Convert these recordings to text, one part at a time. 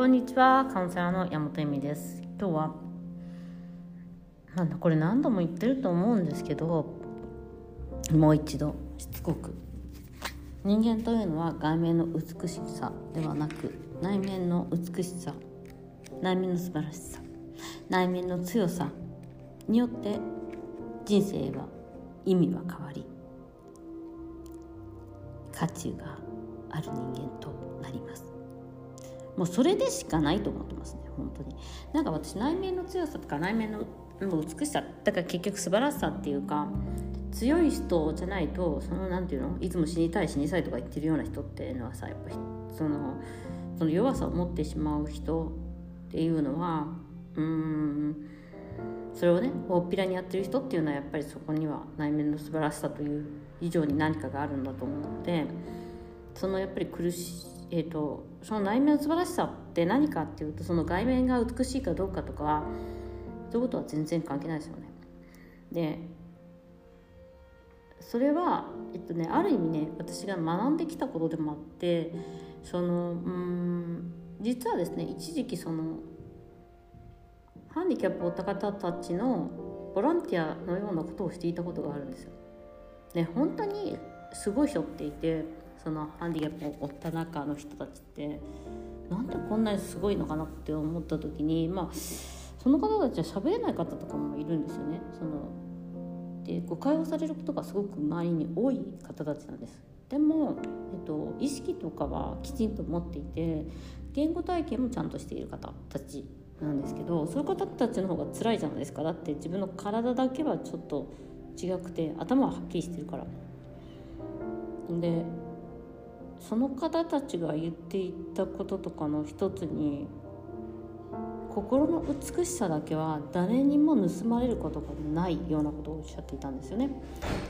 こんにちは、カウンセラーの山本恵美です。今日は、なんだこれ何度も言ってると思うんですけど、もう一度しつこく。人間というのは外面の美しさではなく、内面の美しさ、内面の素晴らしさ、内面の強さによって人生は意味は変わり、価値がある人間となります。もうそれでしかないと思ってますね本当に。なんか私内面の強さとか内面の美しさだから結局素晴らしさっていうか強い人じゃないとそのなんていうのいつも死にたい死にたいとか言ってるような人っていうのはさやっぱそのその弱さを持ってしまう人っていうのはうーんそれをね大っぴらにやってる人っていうのはやっぱりそこには内面の素晴らしさという以上に何かがあるんだと思うのでそのやっぱり苦しえーと、その内面の素晴らしさって何かっていうとその外面が美しいかどうかとかそういうことは全然関係ないですよね。でそれは、えっとね、ある意味ね私が学んできたことでもあってそのうん実はですね一時期そのハンディキャップを負った方たちのボランティアのようなことをしていたことがあるんですよ。で本当にすごい人っていてそのハンディキャップを負った中の人たちってなんでこんなにすごいのかなって思った時にまあその方たちは喋れない方とかもいるんですよね。そので誤解をされることがすごく周りに多い方たちなんです。でも、えっと、意識とかはきちんと持っていて言語体験もちゃんとしている方たちなんですけどそういう方たちの方が辛いじゃないですかだって自分の体だけはちょっと違くて頭ははっきりしてるから。でその方たちが言っていたこととかの一つに心の美しさだけは誰にも盗まれることがないようなことをおっしゃっていたんですよね。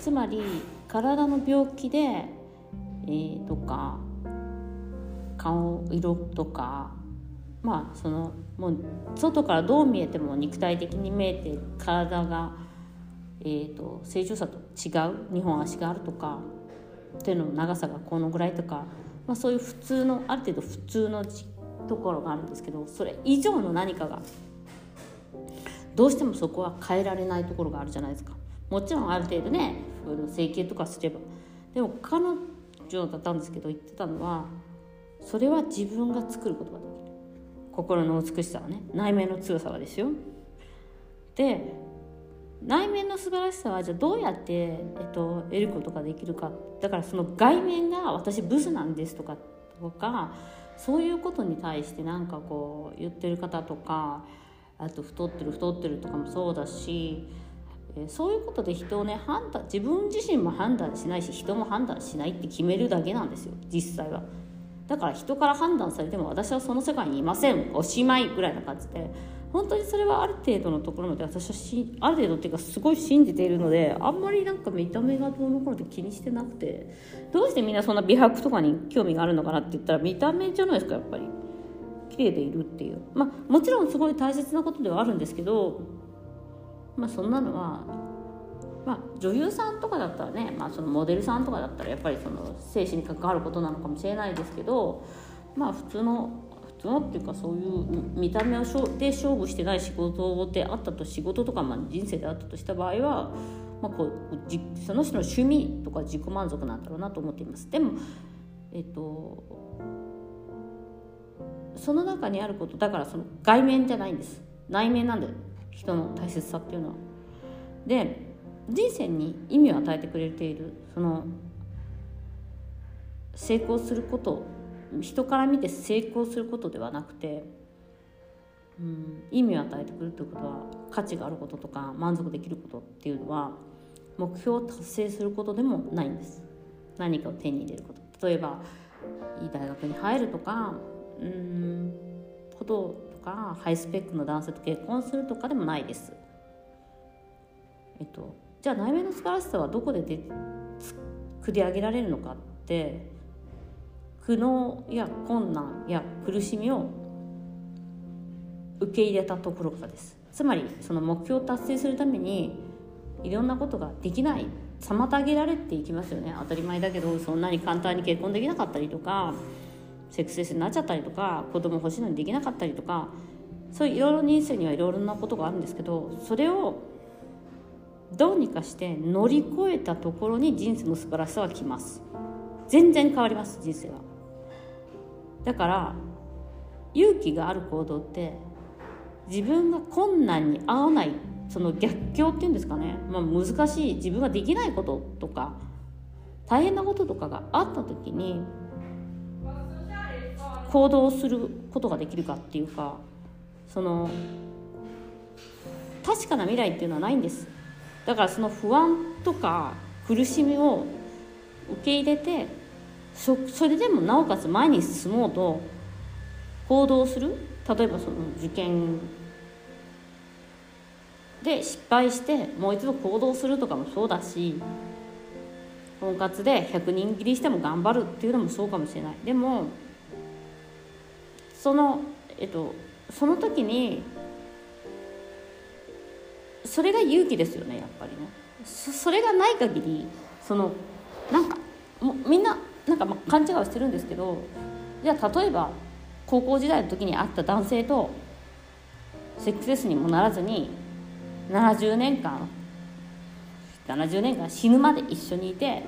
つまり体の病気で、えー、とか顔色とかまあそのもう外からどう見えても肉体的に見えて体が、えーと、正常さと違う2本足があるとか手の長さがこのぐらいとか、まあ、そういう普通のある程度普通のところがあるんですけどそれ以上の何かがどうしてもそこは変えられないところがあるじゃないですか。もちろんある程度ね整形とかすれば。でも彼女だったんですけど言ってたのはそれは自分が作ることができる。心の美しさはね内面の強さはですよ。で内面の素晴らしさはじゃあどうやって、えっと、得ることができるか。だからその外面が私ブスなんですとかとかそういうことに対してなんかこう言ってる方とかあと太ってる太ってるとかもそうだしそういうことで人をね判断自分自身も判断しないし人も判断しないって決めるだけなんですよ。実際は。だから人から判断されても私はその世界にいません。おしまいぐらいな感じで。本当にそれはある程度のところまで私はしある程度っていうかすごい信じているのであんまりなんか見た目がどうのこうのって気にしてなくてどうしてみんなそんな美白とかに興味があるのかなって言ったら見た目じゃないですかやっぱり。綺麗でいるっていう。まあもちろんすごい大切なことではあるんですけどまあそんなのはまあ、女優さんとかだったらね、まあ、そのモデルさんとかだったらやっぱりその生死に関わることなのかもしれないですけどまあ普通の普通のっていうかそういう見た目をで勝負してない仕事であったと仕事とかまあ人生であったとした場合は、まあ、こうその人の趣味とか自己満足なんだろうなと思っています。でもえっとその中にあることだからその外面じゃないんです内面なんで人の大切さっていうのは。で人生に意味を与えてくれているその成功すること人から見て成功することではなくて、うん、意味を与えてくるということは価値があることとか満足できることっていうのは目標を達成することでもないんです。何かを手に入れること。例えばいい大学に入るとかうんこととかハイスペックの男性と結婚するとかでもないです。えっとじゃあ内面の素晴らしさはどこでで作り上げられるのかって苦悩や困難や苦しみを受け入れたところからです。つまりその目標を達成するためにいろんなことができない妨げられていきますよね。当たり前だけどそんなに簡単に結婚できなかったりとかセックスレスになっちゃったりとか子供欲しいのにできなかったりとかそういういろいろ人生にはいろいろなことがあるんですけどそれをどうにかして乗り越えたところに人生の素晴らしさは来ます。全然変わります人生は。だから勇気がある行動って自分が困難に合わないその逆境っていうんですかね、まあ、難しい自分ができないこととか大変なこととかがあった時に行動することができるかっていうかその確かな未来っていうのはないんです。だからその不安とか苦しみを受け入れてそそれでもなおかつ前に進もうと行動する？例えばその受験で失敗してもう一度行動するとかもそうだし婚活で100人切りしても頑張るっていうのもそうかもしれない。でもそのえっとその時にそれが勇気ですよねやっぱりね。そそれがない限りそのなんかもみんななんかまあ勘違いはしてるんですけどじゃあ例えば高校時代の時に会った男性とセックスレスにもならずに70年間70年間死ぬまで一緒にいて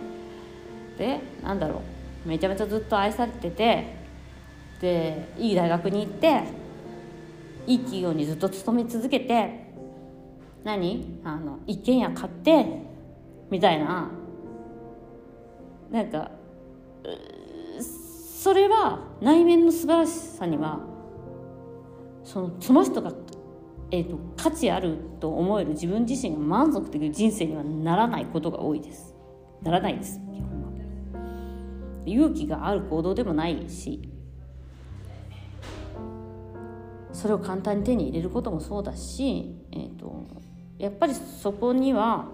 でなんだろうめちゃめちゃずっと愛されててでいい大学に行っていい企業にずっと勤め続けて何？あの一軒家買ってみたいな。なんかそれは内面の素晴らしさにはそのその人が、えーと、価値あると思える自分自身が満足できる人生にはならないことが多いです。ならないです基本は。勇気がある行動でもないしそれを簡単に手に入れることもそうだし、えーとやっぱりそこには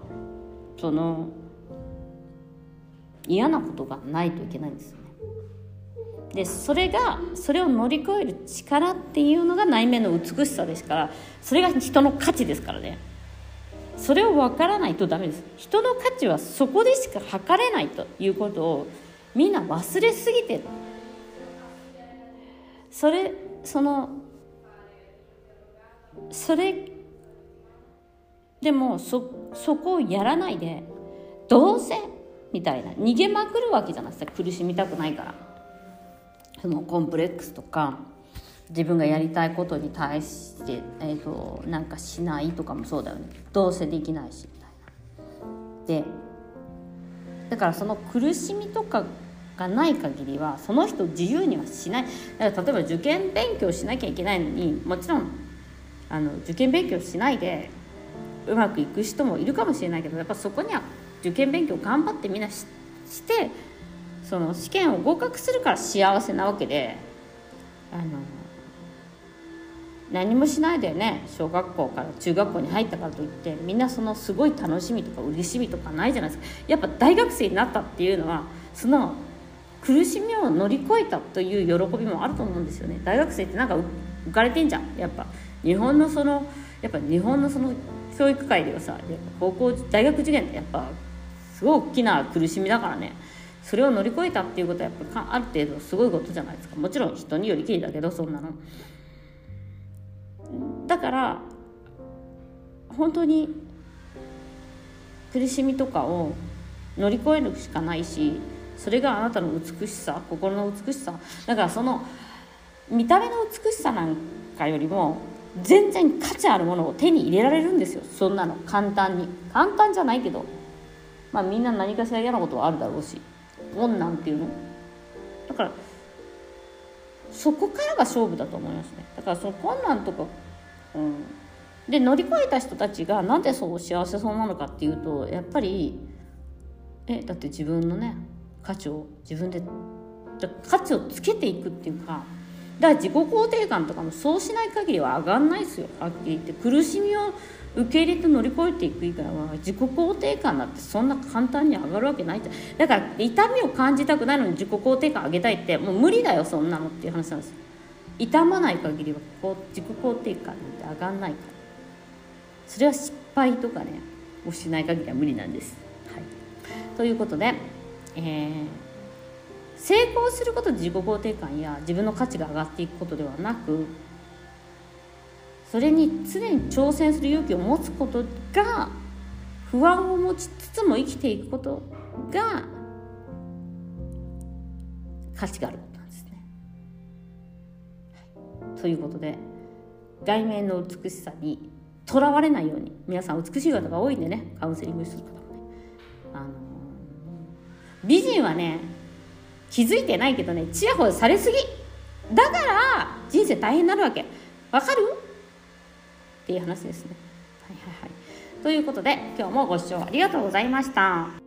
その嫌なことがないといけないんですよね。でそれがそれを乗り越える力っていうのが内面の美しさですからそれが人の価値ですからね。それを分からないとダメです。人の価値はそこでしか測れないということをみんな忘れすぎてる。それそのそれでもそそこをやらないでどうせみたいな。逃げまくるわけじゃない。ですか苦しみたくないから。そのコンプレックスとか自分がやりたいことに対して、えーと、なんかしないとかもそうだよね。どうせできないしみたいな。でだからその苦しみとかがない限りはその人自由にはしない。だから例えば受験勉強しなきゃいけないのにもちろんあの受験勉強しないでうまくいく人もいるかもしれないけどやっぱそこには受験勉強頑張ってみんなしてその試験を合格するから幸せなわけであの何もしないでね小学校から中学校に入ったからといってみんなそのすごい楽しみとか嬉しみとかないじゃないですか。やっぱ大学生になったっていうのはその苦しみを乗り越えたという喜びもあると思うんですよね。大学生ってなんか浮かれてんじゃん。やっぱ日本のそのやっぱ日本のその教育界ではさ高校大学受験ってやっぱすごい大きな苦しみだからね。それを乗り越えたっていうことはやっぱある程度すごいことじゃないですか。もちろん人によりきりだけどそんなの。だから本当に苦しみとかを乗り越えるしかないしそれがあなたの美しさ心の美しさ。だからその見た目の美しさなんかよりも全然価値あるものを手に入れられるんですよ。そんなの。簡単に。簡単じゃないけど。まあみんな何かしら嫌なことはあるだろうし困難っていうの？だからそこからが勝負だと思いますね。だからその困難とか、うん、で乗り越えた人たちがなんでそう幸せそうなのかっていうとやっぱりえだって自分のね価値を自分で価値をつけていくっていうかだから自己肯定感とかもそうしない限りは上がんないですよ。はっきり言って苦しみを受け入れて乗り越えていく以外は自己肯定感なんてそんな簡単に上がるわけないじゃん。だから痛みを感じたくないのに自己肯定感上げたいってもう無理だよそんなのっていう話なんです。よ痛まない限りはこう自己肯定感なんて上がんないから。それは失敗とかねをしない限りは無理なんです、はい、ということで、えー、成功することで自己肯定感や自分の価値が上がっていくことではなくそれに常に挑戦する勇気を持つことが不安を持ちつつも生きていくことが価値があることなんですね。ということで外面の美しさにとらわれないように皆さん美しい方が多いんでねカウンセリングする方もね。あの美人はね気づいてないけどねちやほやされすぎ。だから人生大変になるわけ。わかる？っていう話ですね。はいはいはい。ということで今日もご視聴ありがとうございました。